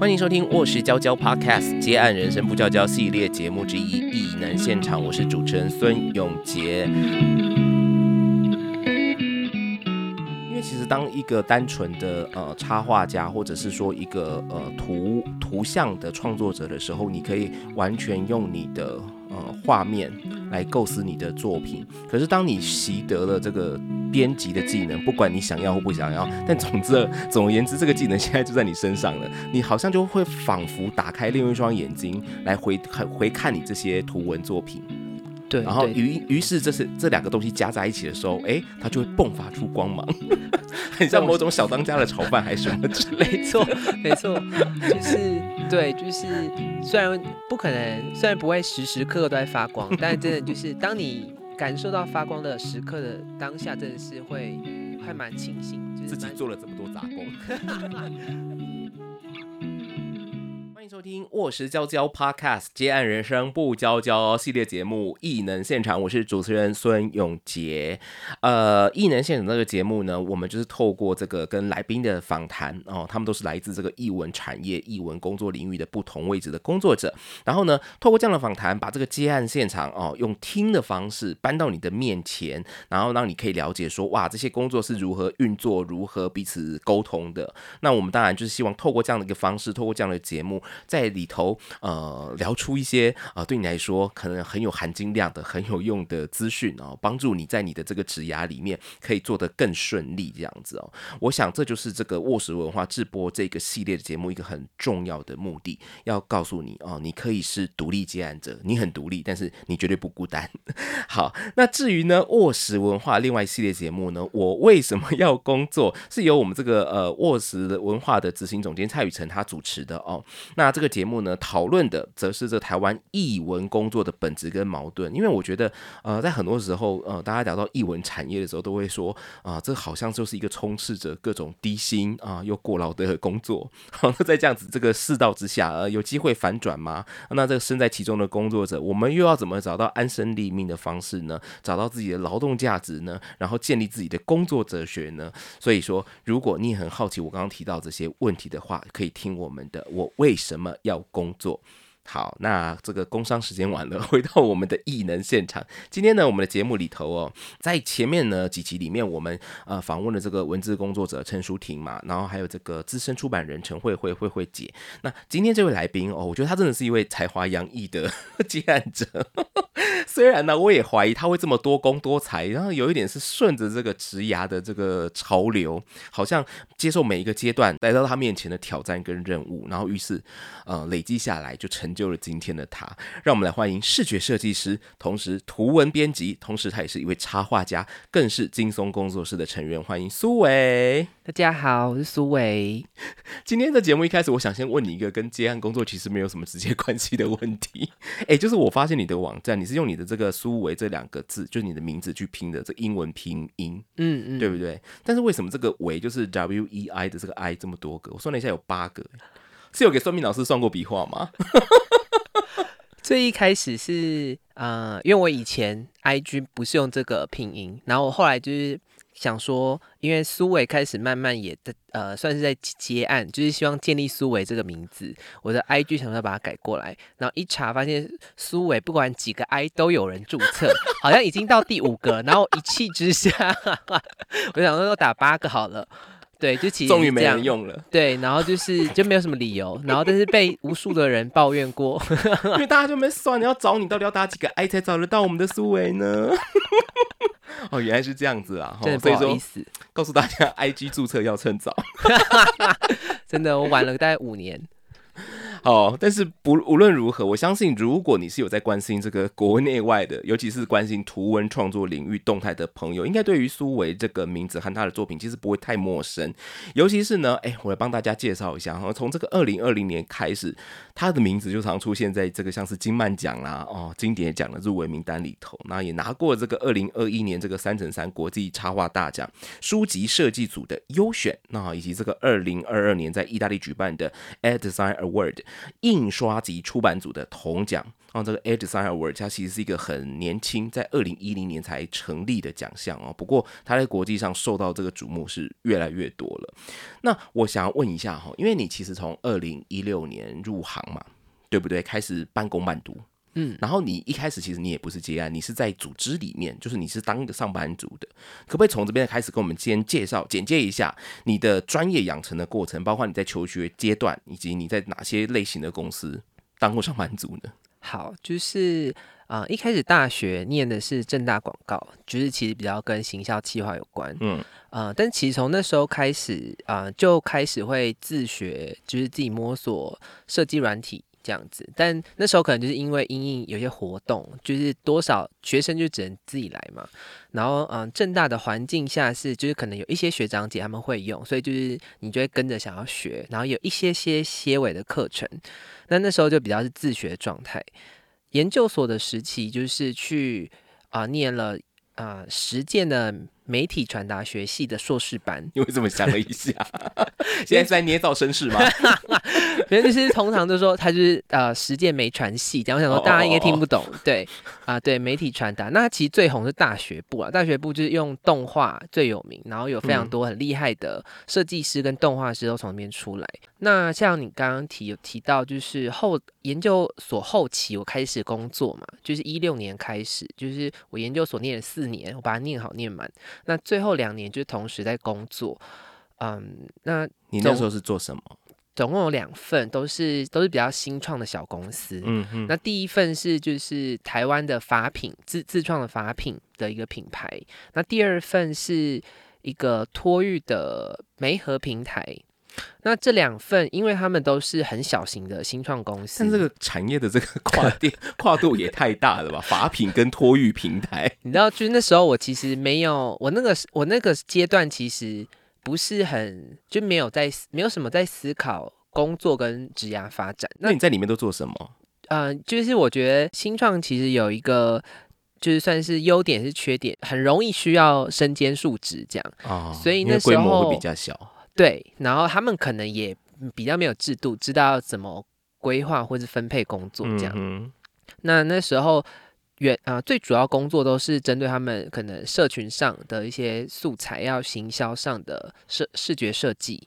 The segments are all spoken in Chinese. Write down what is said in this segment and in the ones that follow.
欢迎收听《卧室娇娇 Podcast》接案人生不娇娇系列节目之一《异能现场》，我是主持人孙永杰。因为其实当一个单纯的呃插画家，或者是说一个呃图图像的创作者的时候，你可以完全用你的呃画面来构思你的作品。可是当你习得了这个编辑的技能，不管你想要或不想要，但总之总而言之，这个技能现在就在你身上了。你好像就会仿佛打开另一双眼睛来回看回看你这些图文作品。对，然后于于是这是这两个东西加在一起的时候，哎，它就会迸发出光芒，很像某种小当家的炒饭还是什么之类。没错，没错，就是对，就是虽然不可能，虽然不会时时刻刻都在发光，但真的就是当你感受到发光的时刻的当下，真的是会还蛮庆幸，就是自己做了这么多杂工。收听《卧室娇娇 Podcast》接案人生不娇娇系列节目《异能现场》，我是主持人孙永杰。呃，《异能现场》这个节目呢，我们就是透过这个跟来宾的访谈哦，他们都是来自这个译文产业、译文工作领域的不同位置的工作者。然后呢，透过这样的访谈，把这个接案现场哦，用听的方式搬到你的面前，然后让你可以了解说，哇，这些工作是如何运作、如何彼此沟通的。那我们当然就是希望透过这样的一个方式，透过这样的节目，在里头呃聊出一些呃对你来说可能很有含金量的、很有用的资讯哦，帮助你在你的这个职涯里面可以做得更顺利这样子哦。我想这就是这个卧室文化直播这个系列的节目一个很重要的目的，要告诉你哦，你可以是独立接案者，你很独立，但是你绝对不孤单。好，那至于呢卧室文化另外一系列节目呢，我为什么要工作，是由我们这个呃卧室文化的执行总监蔡雨辰他主持的哦。那这这个节目呢，讨论的则是这台湾译文工作的本质跟矛盾。因为我觉得，呃，在很多时候，呃，大家聊到译文产业的时候，都会说，啊、这好像就是一个充斥着各种低薪啊、又过劳的工作。好，在这样子这个世道之下，呃，有机会反转吗？那这个身在其中的工作者，我们又要怎么找到安身立命的方式呢？找到自己的劳动价值呢？然后建立自己的工作哲学呢？所以说，如果你很好奇我刚刚提到这些问题的话，可以听我们的《我为什么要工作》。好，那这个工商时间完了，回到我们的异能现场。今天呢，我们的节目里头哦，在前面呢几集里面，我们呃访问了这个文字工作者陈淑婷嘛，然后还有这个资深出版人陈慧慧慧慧姐。那今天这位来宾哦，我觉得他真的是一位才华洋溢的 接案者。虽然呢，我也怀疑他会这么多工多才，然后有一点是顺着这个职涯的这个潮流，好像接受每一个阶段来到他面前的挑战跟任务，然后于是呃累积下来，就成就了今天的他。让我们来欢迎视觉设计师，同时图文编辑，同时他也是一位插画家，更是金松工作室的成员。欢迎苏伟。大家好，我是苏伟。今天的节目一开始，我想先问你一个跟接案工作其实没有什么直接关系的问题。哎，就是我发现你的网站，你是用你的这个苏维这两个字，就是你的名字去拼的这英文拼音，嗯嗯，对不对？但是为什么这个维就是 W E I 的这个 I 这么多个？我算了一下，有八个。是有给算命老师算过笔画吗？最一开始是呃，因为我以前 IG 不是用这个拼音，然后我后来就是想说，因为苏伟开始慢慢也的呃，算是在接案，就是希望建立苏伟这个名字，我的 IG 想要把它改过来，然后一查发现苏伟不管几个 I 都有人注册，好像已经到第五个，然后一气之下，我想说打八个好了。对，就其实终于没人用了，对，然后就是就没有什么理由，然后但是被无数的人抱怨过，因为大家就没算，你要找你到底要打几个 I 才找得到我们的苏维呢？哦，原来是这样子啊！真的哦所以说不好意思，告诉大家，IG 注册要趁早。真的我晚了大概五年。好，但是不无论如何，我相信如果你是有在关心这个国内外的，尤其是关心图文创作领域动态的朋友，应该对于苏维这个名字和他的作品其实不会太陌生。尤其是呢，哎，我来帮大家介绍一下哈，从这个二零二零年开始，他的名字就常出现在这个像是金漫奖啦、哦经典奖的入围名单里头，那也拿过这个二零二一年这个三乘三国际插画大奖书籍设计组的优选，那以及这个二零二二年在意大利举办的 Air Design Award。印刷及出版组的铜奖。哦，这个 Edge Design Award 它其实是一个很年轻，在二零一零年才成立的奖项哦。不过它在国际上受到这个瞩目是越来越多了。那我想要问一下哈，因为你其实从二零一六年入行嘛，对不对？开始半工半读。嗯，然后你一开始其实你也不是接案，你是在组织里面，就是你是当一个上班族的，可不可以从这边开始跟我们先介绍、简介一下你的专业养成的过程，包括你在求学阶段，以及你在哪些类型的公司当过上班族呢？好，就是啊，一开始大学念的是正大广告，就是其实比较跟行销企划有关，嗯，呃，但其实从那时候开始啊，就开始会自学，就是自己摸索设计软体。这样子，但那时候可能就是因为因应有些活动，就是多少学生就只能自己来嘛。然后，嗯，正大的环境下是，就是可能有一些学长姐他们会用，所以就是你就会跟着想要学。然后有一些些些尾的课程，那那时候就比较是自学状态。研究所的时期就是去啊念了啊实践的。媒体传达学系的硕士班，因为这么想了一下，现在是在捏造身世吗？别人就是通常都说他就是呃实践没传系，这样我想说大家应该听不懂。对啊，对媒体传达，那其实最红是大学部啊，大学部就是用动画最有名，然后有非常多很厉害的设计师跟动画师都从那边出来。那像你刚刚提有提到，就是后研究所后期我开始工作嘛，就是一六年开始，就是我研究所念了四年，我把它念好念满。那最后两年就同时在工作，嗯，那你那时候是做什么？总共有两份，都是都是比较新创的小公司。嗯嗯。那第一份是就是台湾的法品自自创的法品的一个品牌，那第二份是一个托育的媒合平台。那这两份，因为他们都是很小型的新创公司，但这个产业的这个 跨店跨度也太大了吧？法品跟托育平台，你知道，就是那时候我其实没有，我那个我那个阶段其实不是很就没有在没有什么在思考工作跟职业发展。那你在里面都做什么？嗯，就是我觉得新创其实有一个就是算是优点是缺点，很容易需要身兼数职这样哦，所以那时候会比较小。对，然后他们可能也比较没有制度，知道怎么规划或是分配工作这样。那那时候，原啊最主要工作都是针对他们可能社群上的一些素材，要行销上的视视觉设计，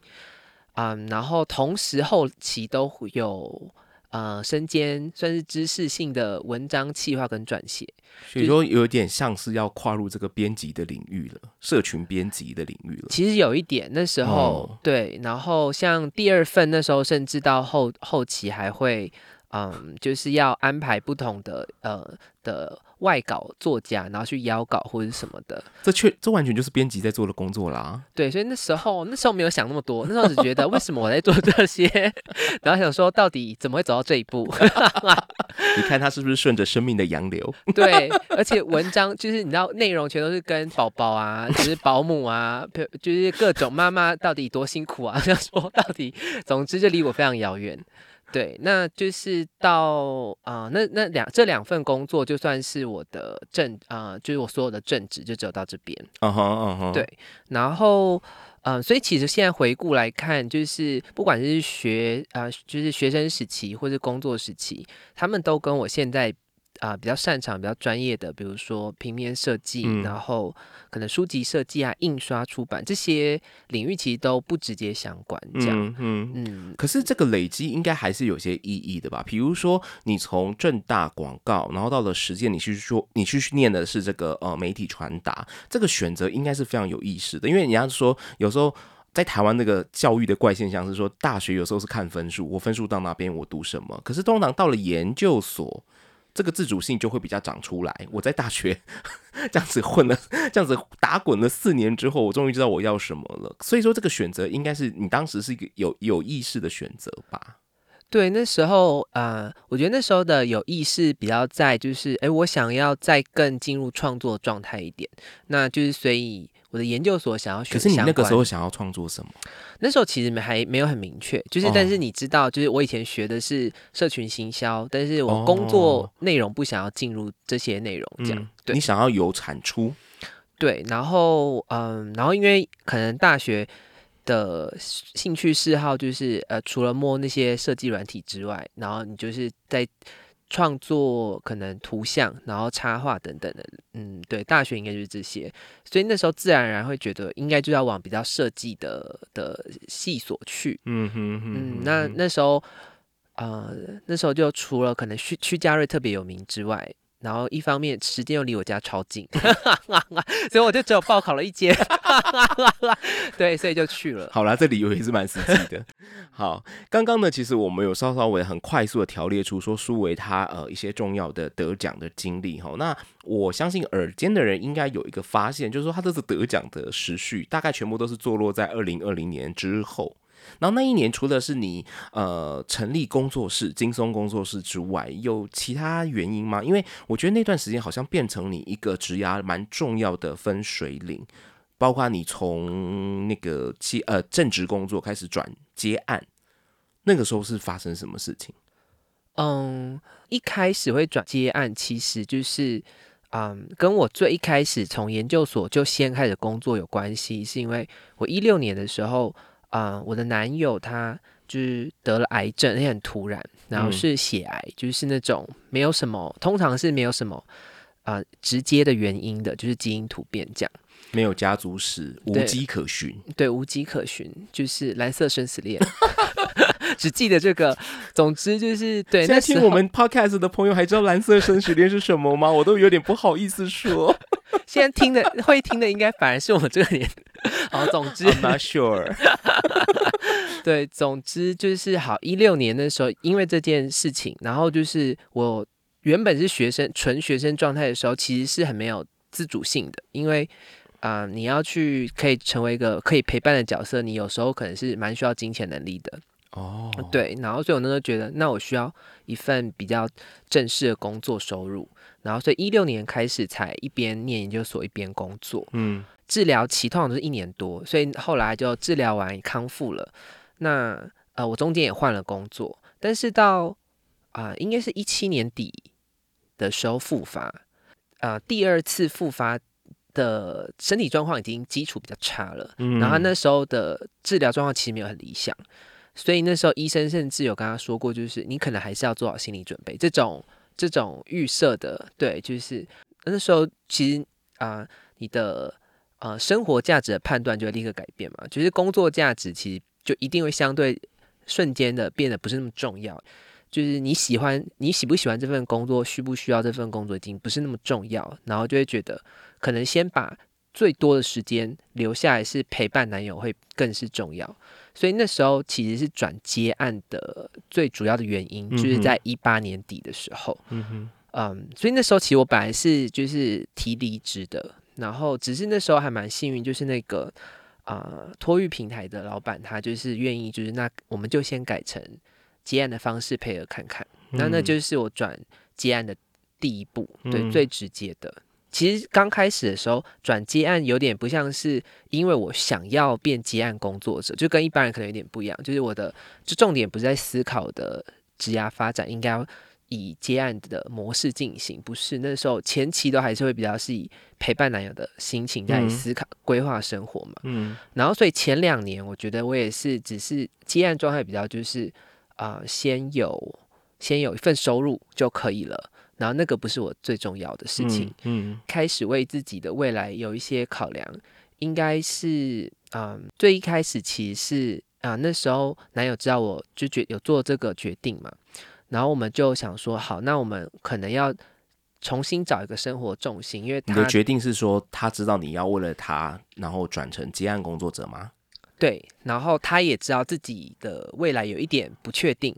嗯，然后同时后期都有。呃，身兼算是知识性的文章企划跟撰写，所以说有点像是要跨入这个编辑的领域了，社群编辑的领域了。其实有一点，那时候对，然后像第二份那时候，甚至到后后期还会，嗯，就是要安排不同的呃的。外稿作家，然后去邀稿或者什么的，这确这完全就是编辑在做的工作啦。对，所以那时候那时候没有想那么多，那时候只觉得为什么我在做这些，然后想说到底怎么会走到这一步？你看他是不是顺着生命的洋流？对，而且文章就是你知道内容全都是跟宝宝啊，就是保姆啊，就是各种妈妈到底多辛苦啊，想说到底，总之就离我非常遥远。对，那就是到啊，那那两这两份工作就算是我的正啊，就是我所有的正职就只有到这边。嗯哼嗯哼。对，然后嗯，所以其实现在回顾来看，就是不管是学啊，就是学生时期或是工作时期，他们都跟我现在。啊，比较擅长、比较专业的，比如说平面设计，然后可能书籍设计啊、印刷出版这些领域，其实都不直接相关。这样，嗯嗯。可是这个累积应该还是有些意义的吧？比如说，你从正大广告，然后到了实践，你去说你去念的是这个呃媒体传达，这个选择应该是非常有意识的。因为人家说，有时候在台湾那个教育的怪现象是说，大学有时候是看分数，我分数到那边我读什么。可是通常到了研究所。这个自主性就会比较长出来。我在大学 这样子混了，这样子打滚了四年之后，我终于知道我要什么了。所以说，这个选择应该是你当时是一个有有意识的选择吧？对，那时候呃，我觉得那时候的有意识比较在，就是哎，我想要再更进入创作状态一点。那就是所以。我的研究所想要学，可是你那个时候想要创作什么？那时候其实还没有很明确，就是但是你知道，就是我以前学的是社群行销，但是我工作内容不想要进入这些内容，这样。对你想要有产出？对，然后嗯，然后因为可能大学的兴趣嗜好就是呃，除了摸那些设计软体之外，然后你就是在创作可能图像，然后插画等等的，嗯，对，大学应该就是这些，所以那时候自然而然会觉得应该就要往比较设计的的系所去，嗯哼哼嗯，那那时候呃，那时候就除了可能徐徐家瑞特别有名之外。然后一方面时间又离我家超近，所以我就只有报考了一间，对，所以就去了。好啦，这理由也是蛮实际的。好，刚刚呢，其实我们有稍稍微很快速的条列出说苏维他呃一些重要的得奖的经历哈。那我相信耳尖的人应该有一个发现，就是说他这次得奖的时序大概全部都是坐落在二零二零年之后。然后那一年，除了是你呃成立工作室金松工作室之外，有其他原因吗？因为我觉得那段时间好像变成你一个职涯蛮重要的分水岭，包括你从那个接呃正职工作开始转接案，那个时候是发生什么事情？嗯，一开始会转接案，其实就是嗯，跟我最一开始从研究所就先开始工作有关系，是因为我一六年的时候。啊，我的男友他就是得了癌症，也很突然，然后是血癌，就是那种没有什么，通常是没有什么啊直接的原因的，就是基因突变这样，没有家族史，无迹可寻，对，无迹可寻，就是蓝色生死恋，只记得这个。总之就是对。现在听我们 podcast 的朋友还知道蓝色生死恋是什么吗？我都有点不好意思说。现在听的会听的，应该反而是我们这个年。好，总之，I'm not sure。对，总之就是好。一六年的时候，因为这件事情，然后就是我原本是学生，纯学生状态的时候，其实是很没有自主性的。因为啊，你要去可以成为一个可以陪伴的角色，你有时候可能是蛮需要金钱能力的。哦，对。然后所以我那时候觉得，那我需要一份比较正式的工作收入。然后所以一六年开始才一边念研究所一边工作。嗯。治疗期通常都是一年多，所以后来就治疗完康复了。那呃，我中间也换了工作，但是到啊，应该是一七年底的时候复发。呃，第二次复发的身体状况已经基础比较差了，然后那时候的治疗状况其实没有很理想，所以那时候医生甚至有跟他说过，就是你可能还是要做好心理准备。这种这种预设的，对，就是那时候其实啊，你的。呃，生活价值的判断就会立刻改变嘛，就是工作价值其实就一定会相对瞬间的变得不是那么重要，就是你喜欢你喜不喜欢这份工作，需不需要这份工作已经不是那么重要，然后就会觉得可能先把最多的时间留下来是陪伴男友会更是重要，所以那时候其实是转接案的最主要的原因，就是在一八年底的时候，嗯哼，嗯，所以那时候其实我本来是就是提离职的。然后只是那时候还蛮幸运，就是那个啊托育平台的老板，他就是愿意，就是那我们就先改成接案的方式配合看看。那那就是我转接案的第一步，对，最直接的。其实刚开始的时候转接案有点不像是因为我想要变接案工作者，就跟一般人可能有点不一样。就是我的就重点不是在思考的职涯发展应该要。以接案的模式进行，不是那时候前期都还是会比较是以陪伴男友的心情在思考规划生活嘛。嗯，然后所以前两年我觉得我也是只是接案状态比较就是啊，先有先有一份收入就可以了，然后那个不是我最重要的事情。嗯，开始为自己的未来有一些考量，应该是啊，最一开始其实是啊，那时候男友知道我就决有做这个决定嘛。然后我们就想说，好，那我们可能要重新找一个生活重心，因为你的决定是说，他知道你要为了他，然后转成接案工作者吗？对，然后他也知道自己的未来有一点不确定，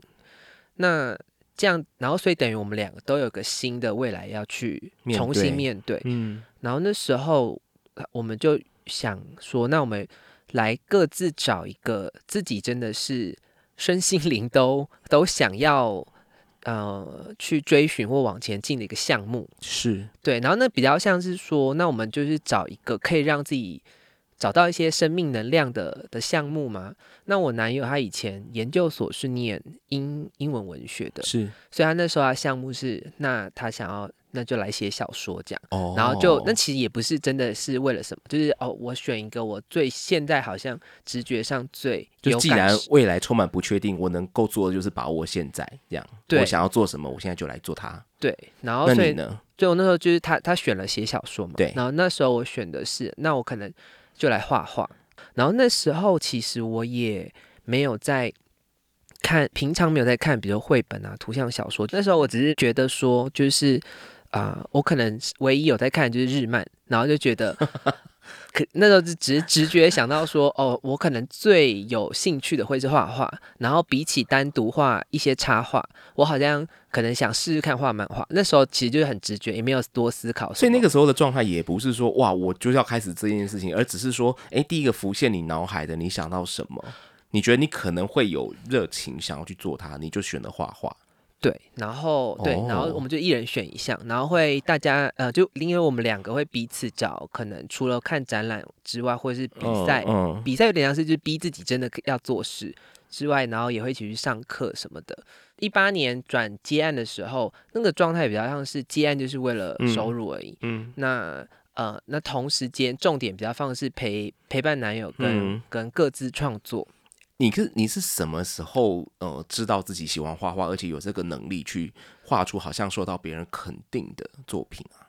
那这样，然后所以等于我们两个都有个新的未来要去重新面对，嗯，然后那时候我们就想说，那我们来各自找一个自己真的是身心灵都 都想要。呃，去追寻或往前进的一个项目。是。对，然后那比较像是说，那我们就是找一个可以让自己找到一些生命能量的的项目吗。那我男友他以前研究所是念英英文文学的，是，所以他那时候他项目是，那他想要那就来写小说这样。哦，然后就那其实也不是真的是为了什么，就是哦，我选一个我最现在好像直觉上最有就既然未来充满不确定，我能够做的就是把握现在，这样。对我想要做什么，我现在就来做它。对，然后所以呢？所以我那时候就是他他选了写小说嘛，对然后那时候我选的是，那我可能就来画画。然后那时候其实我也没有在看，平常没有在看，比如绘本啊、图像小说。那时候我只是觉得说，就是啊、我可能唯一有在看就是日漫，然后就觉得。可那时候就只是直觉想到说，哦，我可能最有兴趣的会是画画，然后比起单独画一些插画，我好像可能想试试看画漫画。那时候其实就是很直觉，也没有多思考。所以那个时候的状态也不是说哇，我就要开始这件事情，而只是说，哎，第一个浮现你脑海的，你想到什么？你觉得你可能会有热情想要去做它，你就选了画画。对，然后对，然后哦我们就一人选一项，然后会大家呃，就因为我们两个会彼此找，可能除了看展览之外，或者是比赛，嗯，比赛有点像是就是逼自己真的要做事之外，然后也会一起去上课什么的。一八年转接案的时候，那个状态比较像是接案就是为了嗯收入而已。嗯那呃，那同时间重点比较放的是陪陪伴男友跟、嗯跟各自创作。你是你是什么时候呃知道自己喜欢画画，而且有这个能力去画出好像受到别人肯定的作品啊？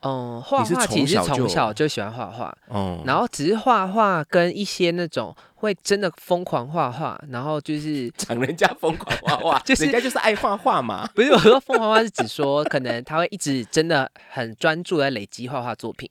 嗯，画画其实从从小就喜欢画画，嗯，然后只是画画跟一些那种会真的疯狂画画，然后就是讲人家疯狂画画，就是人家就是爱画画嘛。不是我说疯狂画是指说可能他会一直真的很专注在累积画画作品，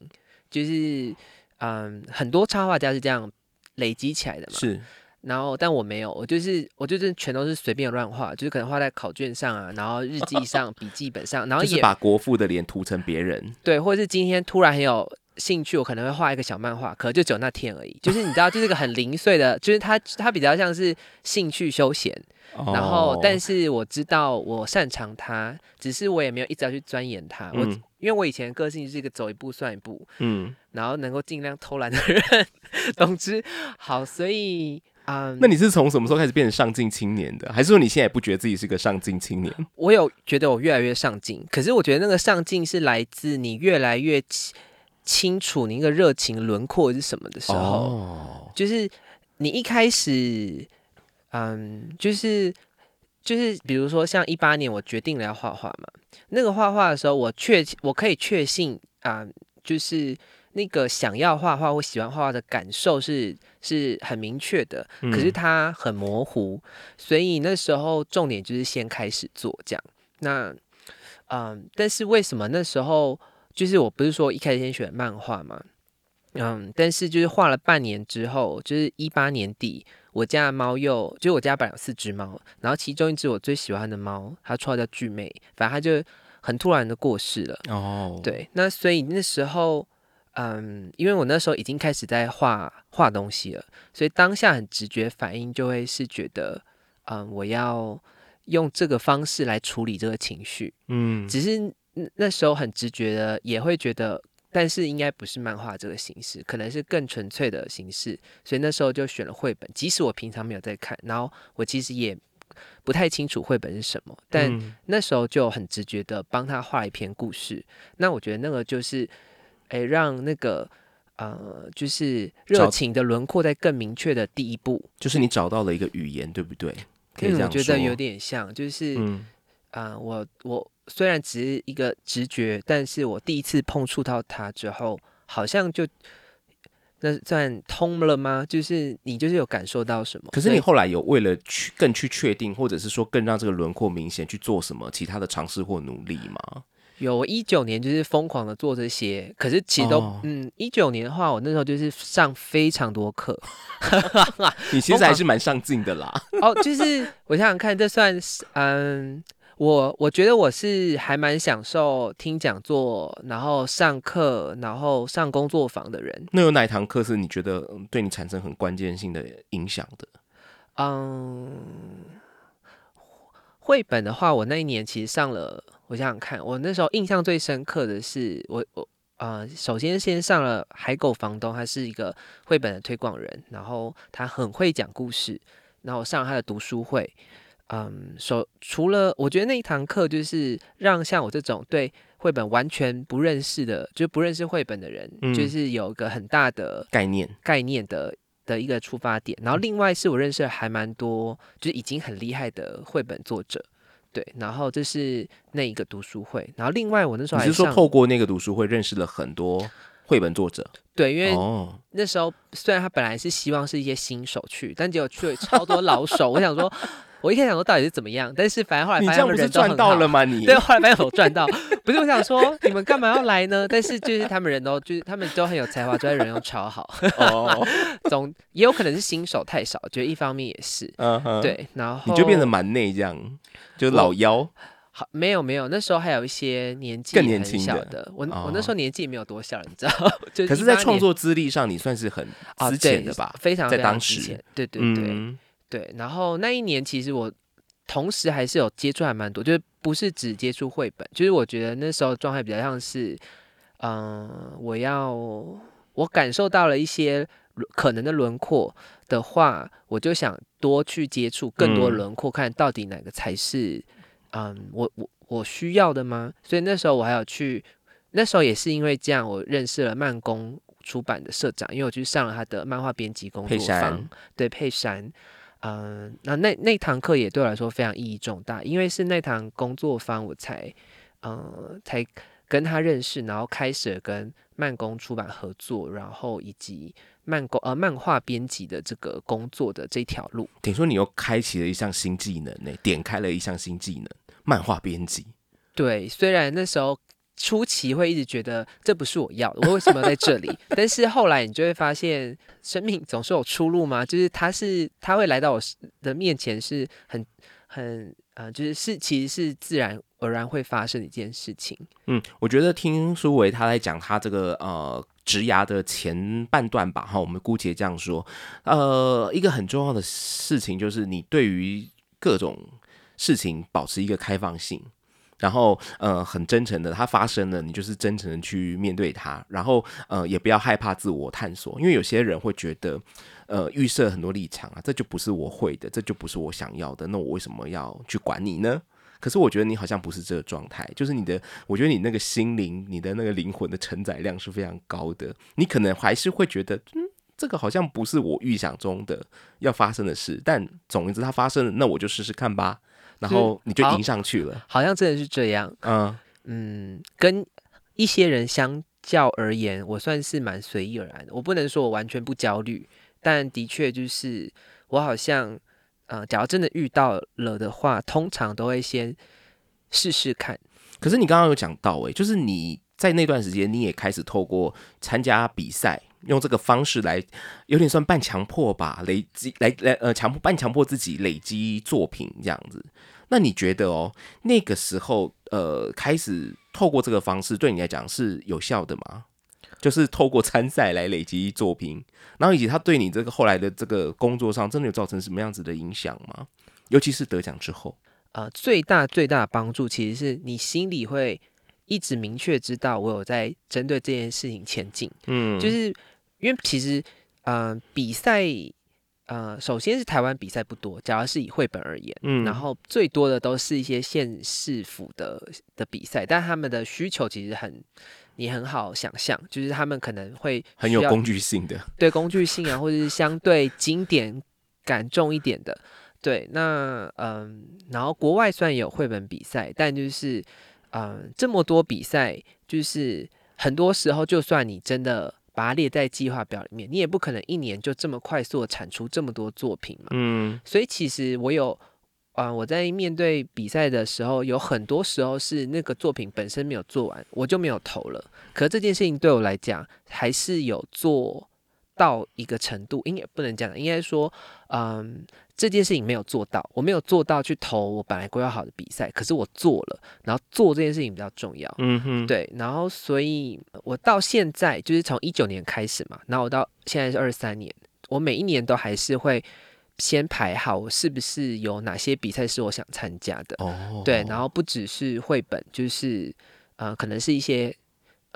就是嗯很多插画家是这样累积起来的嘛。是，然后但我没有，我就是我就是全都是随便乱画，就是可能画在考卷上啊，然后日记上、笔记本上，然后也就是把国父的脸涂成别人。对，或者是今天突然很有兴趣，我可能会画一个小漫画，可能就只有那天而已。就是你知道，就是一个很零碎的，就是它它比较像是兴趣休闲。然后，哦但是我知道我擅长它，只是我也没有一直要去钻研它。我嗯因为我以前个性是一个走一步算一步，嗯，然后能够尽量偷懒的人。总之，好，所以。嗯，那你是从什么时候开始变成上进青年的？还是说你现在也不觉得自己是个上进青年？我有觉得我越来越上进，可是我觉得那个上进是来自你越来越清清楚你那个热情轮廓是什么的时候。哦，就是你一开始，嗯，就是就是比如说像一八年我决定了要画画嘛，那个画画的时候，我确我可以确信啊、就是那个想要画画或喜欢画画的感受是是很明确的，可是嗯它很模糊，所以那时候重点就是先开始做这样。那嗯，但是为什么那时候就是我不是说一开始先选漫画嘛？嗯，但是就是画了半年之后，就是一八年底，我家的猫又，就是我家本来有四只猫，然后其中一只我最喜欢的猫，它绰号叫巨妹，反正它就很突然的过世了。哦，，对，那所以那时候，嗯，因为我那时候已经开始在画画东西了，所以当下很直觉反应就会是觉得，嗯，我要用这个方式来处理这个情绪。嗯，只是那那时候很直觉的，也会觉得，但是应该不是漫画这个形式，可能是更纯粹的形式，所以那时候就选了绘本。即使我平常没有在看，然后我其实也不太清楚绘本是什么，但嗯那时候就很直觉的帮他画一篇故事。那我觉得那个就是，诶，让那个呃，就是热情的轮廓在更明确的第一步。就是你找到了一个语言，对不对？可以这嗯，我样。觉得有点像，就是。嗯，啊、我我虽然只是一个直觉，但是我第一次碰触到它之后，好像就那算通了吗？就是你就是有感受到什么？可是你后来有为了去更去确定，或者是说更让这个轮廓明显，去做什么其他的尝试或努力吗？有我一九年就是疯狂的做这些，可是其实都、哦嗯，一九年的话，我那时候就是上非常多课 你其实还是蛮上进的啦。哦，就是我想想看，这算是嗯。我我觉得我是还蛮享受听讲座，然后上课，然后上工作坊的人。那有哪一堂课是你觉得嗯对你产生很关键性的影响的？嗯，绘本的话，我那一年其实上了，我想想看，我那时候印象最深刻的是，我我呃，首先先上了海狗房东，他是一个绘本的推广人，然后他很会讲故事，然后我上了他的读书会。嗯，首除了我觉得那一堂课就是让像我这种对绘绘本完全不认识的，就不认识绘本的人，嗯就是有一个很大的概念，概念的的一个出发点。然后另外是我认识了还蛮多，就是已经很厉害的绘本作者。对，然后这是那一个读书会，然后另外我那时候你是说透过那个读书会认识了很多绘本作者？对，因为哦，那时候虽然他本来是希望是一些新手去，但结果去了超多老手。我想说，我一开始想说到底是怎么样，但是反正后来你发现他们这样不是赚人都很好到了吗？你对，后来发现我赚到，不是我想说你们干嘛要来呢？但是就是他们人都就是他们都很有才华，专业人又超好。哦，总也有可能是新手太少，觉得一方面也是嗯哼，，对，然后你就变得蛮内这样，就老妖。好没有没有，那时候还有一些年纪更年轻的小的，我、我那哦时候年纪也没有多小，你知道？就可是，在18年创作资历上，你算是很啊之前对的吧？非常非常在当时之前，对对对。嗯，对，然后那一年其实我同时还是有接触还蛮多，就是不是只接触绘本，就是我觉得那时候状态比较像是，嗯、我要我感受到了一些可能的轮廓的话，我就想多去接触更多嗯轮廓，看到底哪个才是，嗯，我我我需要的吗？所以那时候我还有去，那时候也是因为这样，我认识了慢工出版的社长，因为我去上了他的漫画编辑工作坊，对佩珊。嗯，那那那堂课也对我来说非常意义重大，因为是那堂工作坊，我才嗯才跟他认识，然后开始跟漫工出版合作，然后以及漫工呃漫画编辑的这个工作的这条路。等于说你又开启了一项新技能呢，点开了一项新技能，漫画编辑。对，虽然那时候初期会一直觉得这不是我要的，我为什么要在这里？但是后来你就会发现，生命总是有出路嘛。就是他是他会来到我的面前，是很很呃，就是是其实是自然而然会发生的一件事情。嗯，我觉得听苏维他在讲他这个呃职涯的前半段吧，哈，我们姑且这样说，呃，一个很重要的事情就是你对于各种事情保持一个开放性。然后，呃，很真诚的，它发生了，你就是真诚的去面对它，然后，呃，也不要害怕自我探索，因为有些人会觉得，呃，预设很多立场啊，这就不是我会的，这就不是我想要的，那我为什么要去管你呢？可是我觉得你好像不是这个状态，就是你的，我觉得你那个心灵，你的那个灵魂的承载量是非常高的。你可能还是会觉得，嗯，这个好像不是我预想中的要发生的事，但总之它发生了，那我就试试看吧。然后你就迎上去了，好像真的是这样。嗯嗯，跟一些人相较而言，我算是蛮随意而安的。我不能说我完全不焦虑，但的确就是我好像，呃，假如真的遇到了的话，通常都会先试试看。可是你刚刚有讲到、欸，就是你在那段时间，你也开始透过参加比赛，用这个方式来，有点算半强迫吧，累积来来呃强迫半强迫自己累积作品这样子。那你觉得哦，那个时候呃开始透过这个方式，对你来讲是有效的吗？就是透过参赛来累积作品，然后以及他对你这个后来的这个工作上，真的有造成什么样子的影响吗？尤其是得奖之后，呃，最大最大的帮助其实是你心里会一直明确知道我有在针对这件事情前进。嗯，就是因为其实，呃，比赛，呃，首先是台湾比赛不多，假如是以绘本而言，嗯然后最多的都是一些县市府的的比赛，但他们的需求其实很，你很好想象，就是他们可能会很有工具性的，对工具性啊，或者是相对经典感重一点的。对，那嗯，然后国外虽然也有绘本比赛，但就是嗯，这么多比赛，就是很多时候，就算你真的把它列在计划表里面，你也不可能一年就这么快速的产出这么多作品嘛。嗯所以其实我有，啊、我在面对比赛的时候，有很多时候是那个作品本身没有做完，我就没有投了。可是这件事情对我来讲，还是有做到一个程度，应该不能讲，应该说，嗯，这件事情没有做到，我没有做到去投我本来规划好的比赛，可是我做了，然后做这件事情比较重要。嗯哼，对，然后所以我到现在就是从一九年开始嘛，然后我到现在是二三年，我每一年都还是会先排好我是不是有哪些比赛是我想参加的，哦，对，然后不只是绘本，就是呃，可能是一些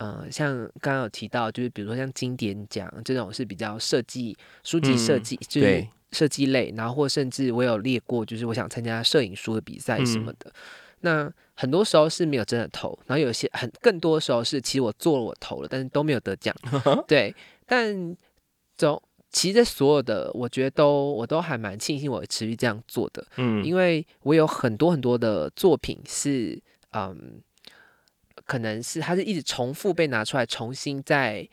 呃，像刚刚有提到，就是比如说像经典奖这种是比较设计书籍设嗯计，就是设计类，然后或甚至我有列过，就是我想参加摄影书的比赛什么的。那很多时候是没有真的投，然后有些很更多时候是其实我做了我投了，但是都没有得奖。对，但总其实所有的我觉得都我都还蛮庆幸我持续这样做的，嗯，因为我有很多很多的作品是嗯，可能是它是一直重复被拿出来重新再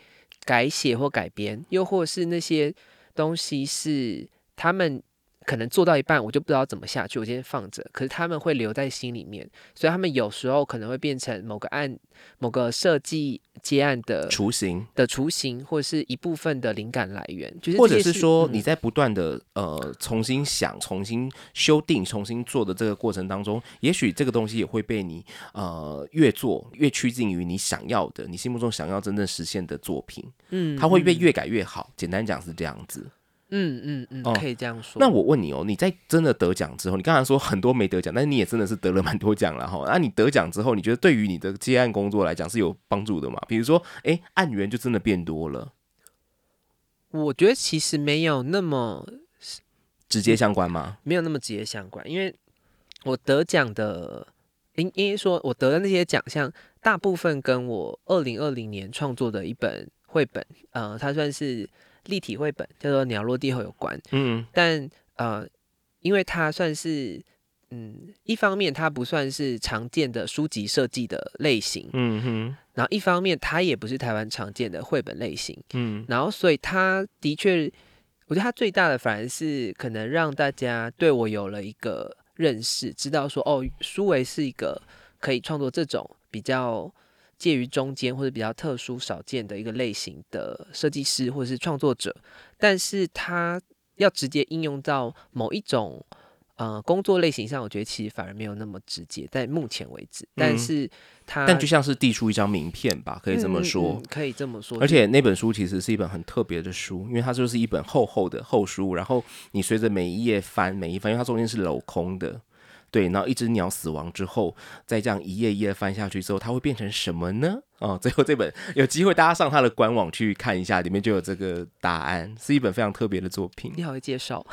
改写或改编，又或是那些东西是他们。可能做到一半，我就不知道怎么下去，我先放着。可是他们会留在心里面，所以他们有时候可能会变成某个案、某个设计接案的雏形的雏形，或者是一部分的灵感来源。就是或者是说嗯你在不断的呃重新想、重新修订、重新做的这个过程当中，也许这个东西也会被你呃越做越趋近于你想要的、你心目中想要真正实现的作品，嗯，它会被嗯越改越好。简单讲是这样子。嗯嗯嗯，哦可以这样说。那我问你哦，你在真的得奖之后，你刚才说很多没得奖，但是你也真的是得了蛮多奖了哈。那你得奖之后，你觉得对于你的接案工作来讲是有帮助的吗？比如说，哎，案源就真的变多了，我觉得其实没有那么直接相关吗？没有那么直接相关，因为我得奖的，应应该说我得的那些奖项，大部分跟我二零二零年创作的一本绘本，呃，它算是立体绘本，叫做《鸟落地后》有关。嗯但呃，因为它算是，嗯，一方面它不算是常见的书籍设计的类型，嗯哼然后一方面它也不是台湾常见的绘本类型，嗯然后所以它的确，我觉得它最大的反而是可能让大家对我有了一个认识，知道说哦，苏维是一个可以创作这种比较介于中间或者比较特殊少见的一个类型的设计师或者是创作者，但是他要直接应用到某一种。呃，工作类型上，我觉得其实反而没有那么直接，在目前为止。但嗯是他，但就像是递出一张名片吧，可以这么说。嗯可以这么说。而且那本书其实是一本很特别的书，因为它就是一本厚厚的厚书，然后你随着每一页翻，每一翻，因为它中间是镂空的，对，然后一只鸟死亡之后，再这样一页一页翻下去之后，它会变成什么呢？哦，最后这本有机会大家上它的官网去看一下，里面就有这个答案，是一本非常特别的作品。你好会介绍，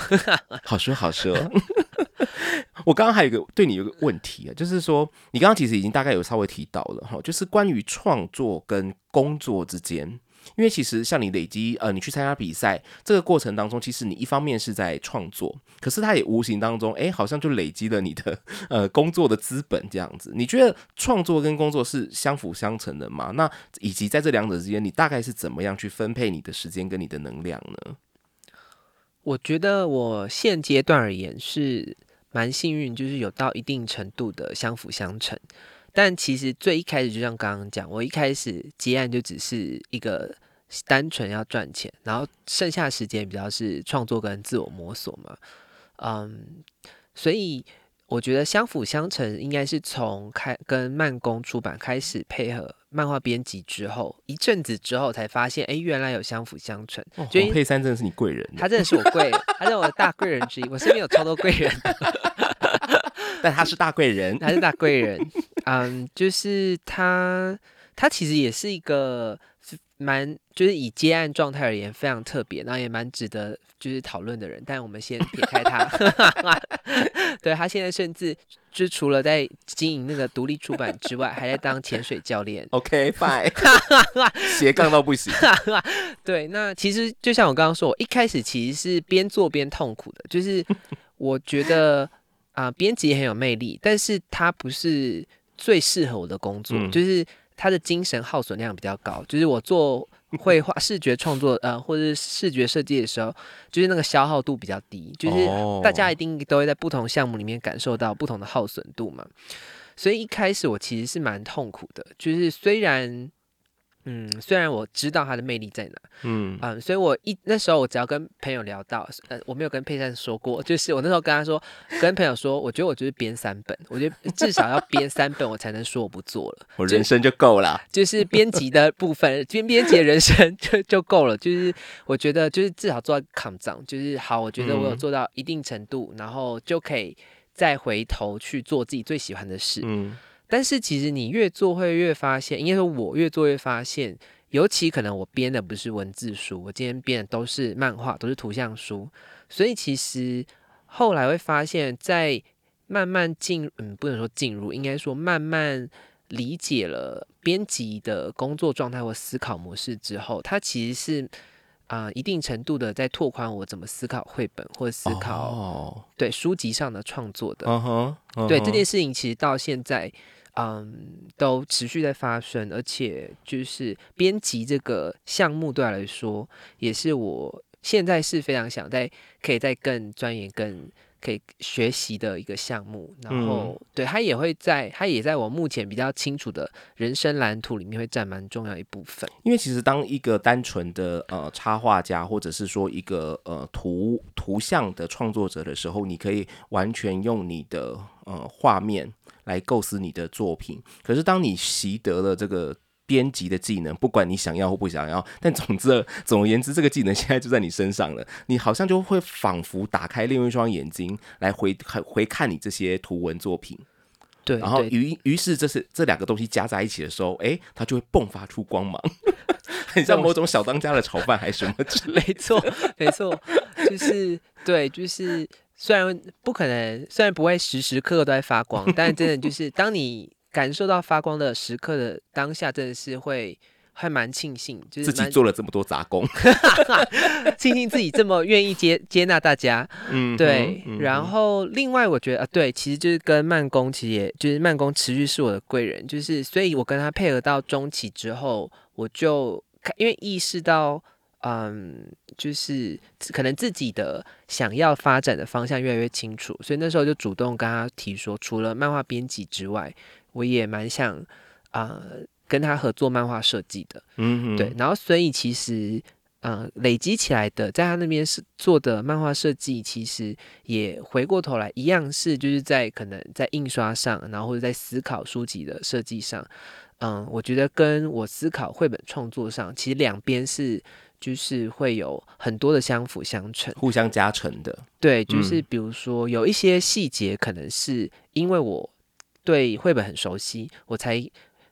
好说好说。我刚刚还有一个对你有个问题啊，就是说你刚刚其实已经大概有稍微提到了哈，就是关于创作跟工作之间，因为其实像你累积呃，你去参加比赛这个过程当中，其实你一方面是在创作，可是它也无形当中哎，好像就累积了你的呃工作的资本这样子。你觉得创作跟工作是相辅相成的吗？那以及在这两者之间，你大概是怎么样去分配你的时间跟你的能量呢？我觉得我现阶段而言是蛮幸运，就是有到一定程度的相辅相成。但其实最一开始，就像刚刚讲，我一开始接案就只是一个单纯要赚钱，然后剩下时间比较是创作跟自我摸索嘛。嗯，所以我觉得相辅相成应该是从开跟慢工出版开始配合漫画编辑之后，一阵子之后才发现，哎，原来有相辅相成。哦就因黄佩珊真的是你贵人，他真的是我贵人，他是我的大贵人之一。我身边有超多贵人，但他是大贵人。他是大贵人。嗯，就是他，他其实也是一个蛮，就是以接案状态而言非常特别，然后也蛮值得就是讨论的人。但我们先撇开他，对他现在甚至就除了在经营那个独立出版之外，还在当潜水教练。OK，fine，斜杠到不行。对，那其实就像我刚刚说，我一开始其实是边做边痛苦的，就是我觉得啊，编辑很有魅力，但是他不是最适合我的工作，嗯就是他的精神耗损量比较高，就是我做 绘画、视觉创作呃或者是视觉设计的时候，就是那个消耗度比较低，就是哦大家一定都会在不同项目里面感受到不同的耗损度嘛。所以一开始我其实是蛮痛苦的，就是虽然，嗯，虽然我知道它的魅力在哪，嗯，嗯，所以我一那时候我只要跟朋友聊到，呃，我没有跟佩珊说过，就是我那时候跟他说，跟朋友说，我觉得我就是编三本，我觉得至少要编三本，我才能说我不做了。我人生就够了。就是编辑的部分，编编辑的人生就就够了。就是我觉得，就是至少做到抗涨，就是好。我觉得我有嗯做到一定程度，然后就可以再回头去做自己最喜欢的事。嗯但是其实你越做会越发现，应该说我越做越发现，尤其可能我编的不是文字书，我今天编的都是漫画，都是图像书，所以其实后来会发现，在慢慢进，嗯，不能说进入，应该说慢慢理解了编辑的工作状态或思考模式之后，它其实是啊、一定程度的在拓宽我怎么思考绘本或思考、哦，对书籍上的创作的。对这件事情，其实到现在，嗯，都持续在发生，而且就是编辑这个项目对我来说，也是我现在是非常想在可以再更钻研、更可以学习的一个项目。然嗯后，对他也会在，他也在我目前比较清楚的人生蓝图里面会占蛮重要一部分。因为其实当一个单纯的呃插画家，或者是说一个呃图图像的创作者的时候，你可以完全用你的呃画面来构思你的作品。可是当你习得了这个编辑的技能，不管你想要或不想要，但总之总而言之，这个技能现在就在你身上了。你好像就会仿佛打开另外一双眼睛来回看回看你这些图文作品。对，然后于于是这是这两个东西加在一起的时候，哎，它就会迸发出光芒，很像某种小当家的炒饭还是什么之类。没错，没错，就是对，就是虽然不可能，虽然不会时时刻刻都在发光，但真的就是当你感受到发光的时刻的当下，真的是会还蛮庆幸，就是自己做了这么多杂工，庆幸自己这么愿意接接纳大家。嗯，对，嗯然后另外我觉得啊，对，其实就是跟慢工，其实也就是慢工持续是我的贵人，就是所以我跟他配合到中期之后，我就看因为意识到，嗯，就是可能自己的想要发展的方向越来越清楚，所以那时候就主动跟他提说，除了漫画编辑之外，我也蛮想啊、跟他合作漫画设计的。嗯对，，然后所以其实，呃，累积起来的，在他那边是做的漫画设计，其实也回过头来一样是就是在可能在印刷上，然后或者在思考书籍的设计上，嗯，我觉得跟我思考绘本创作上，其实两边是就是会有很多的相辅相成。互相加成的，对，就是嗯比如说有一些细节，可能是因为我对绘本很熟悉，我才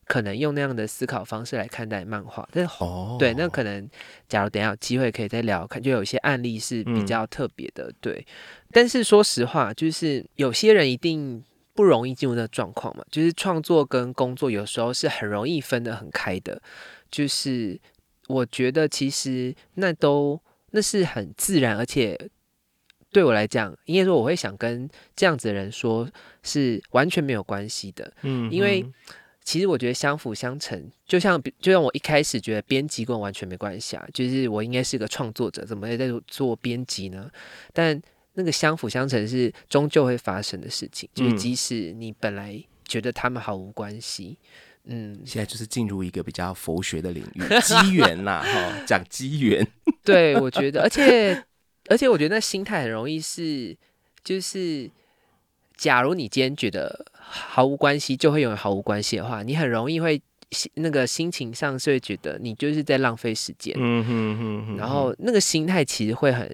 可能用那样的思考方式来看待漫画。但是哦，对，那可能假如等下有机会可以再聊，看就有一些案例是比嗯较特别的，对。但是说实话，就是有些人一定不容易进入那个状况嘛，就是创作跟工作有时候是很容易分得很开的，就是我觉得其实那都那是很自然，而且对我来讲，应该说我会想跟这样子的人说，是完全没有关系的。嗯，因为其实我觉得相辅相成，就像比就像我一开始觉得编辑跟我完全没关系啊，就是我应该是个创作者，怎么会在做编辑呢？但那个相辅相成是终究会发生的事情，就是嗯即使你本来觉得他们毫无关系，嗯，现在就是进入一个比较佛学的领域，机缘啦，哈，讲机缘，对，我觉得，而且而且我觉得那心态很容易是，就是假如你今天觉得毫无关系，就会永远毫无关系的话，你很容易会心那个心情上是会觉得你就是在浪费时间，嗯哼哼哼，然后那个心态其实会很，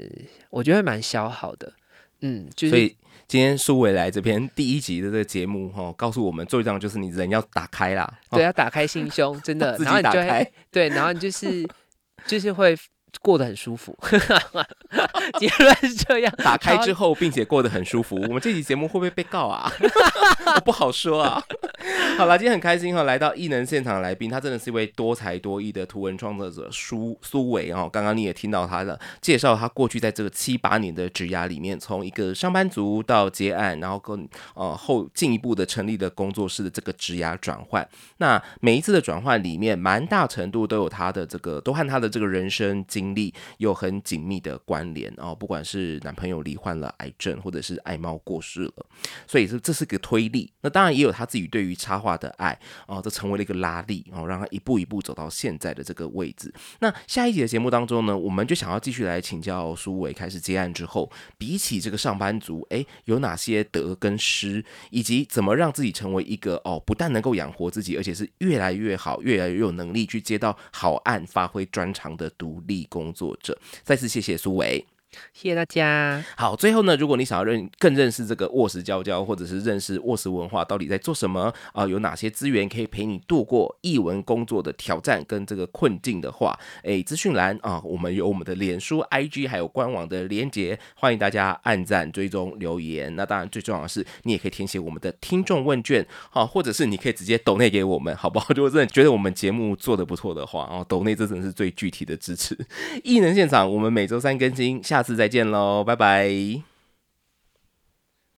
我觉得会蛮消耗的。嗯，就是所以今天苏伟来这边第一集的这个节目哈、哦，告诉我们最重要就是你人要打开啦，哦对，要打开心胸，真的，然后你就会己打开，对，然后你就是就是会过得很舒服。结论是这样，打开之后，并且过得很舒服。我们这期节目会不会被告啊？我不好说啊。好了，今天很开心哈、来到异能现场的来宾，他真的是一位多才多艺的图文创作者苏苏伟哦。刚刚你也听到他的介绍，他过去在这个七八年的职涯里面，从一个上班族到接案，然后跟呃后进一步的成立的工作室的这个职涯转换。那每一次的转换里面，蛮大程度都有他的这个，都和他的这个人生经经历有很紧密的关联哦。不管是男朋友罹患了癌症，或者是爱猫过世了，所以这这是个推力。那当然也有他自己对于插画的爱哦，这成为了一个拉力哦，让他一步一步走到现在的这个位置。那下一集的节目当中呢，我们就想要继续来请教苏伟，开始接案之后，比起这个上班族，诶，有哪些得跟失，以及怎么让自己成为一个哦，不但能够养活自己，而且是越来越好、越来越有能力去接到好案、发挥专长的独立工作者。再次谢谢苏伟。谢谢大家。好，最后呢，如果你想要认更认识这个卧室娇娇，或者是认识卧室文化到底在做什么啊、有哪些资源可以陪你度过译文工作的挑战跟这个困境的话，诶，资讯栏啊，我们有我们的脸书、IG 还有官网的连接，欢迎大家按赞、追踪、留言。那当然最重要的是，你也可以填写我们的听众问卷，好、或者是你可以直接抖内给我们，好不好？如果真的觉得我们节目做的不错的话，哦，抖内这真的是最具体的支持。艺能现场，我们每周三更新，下下次再见喽，拜拜。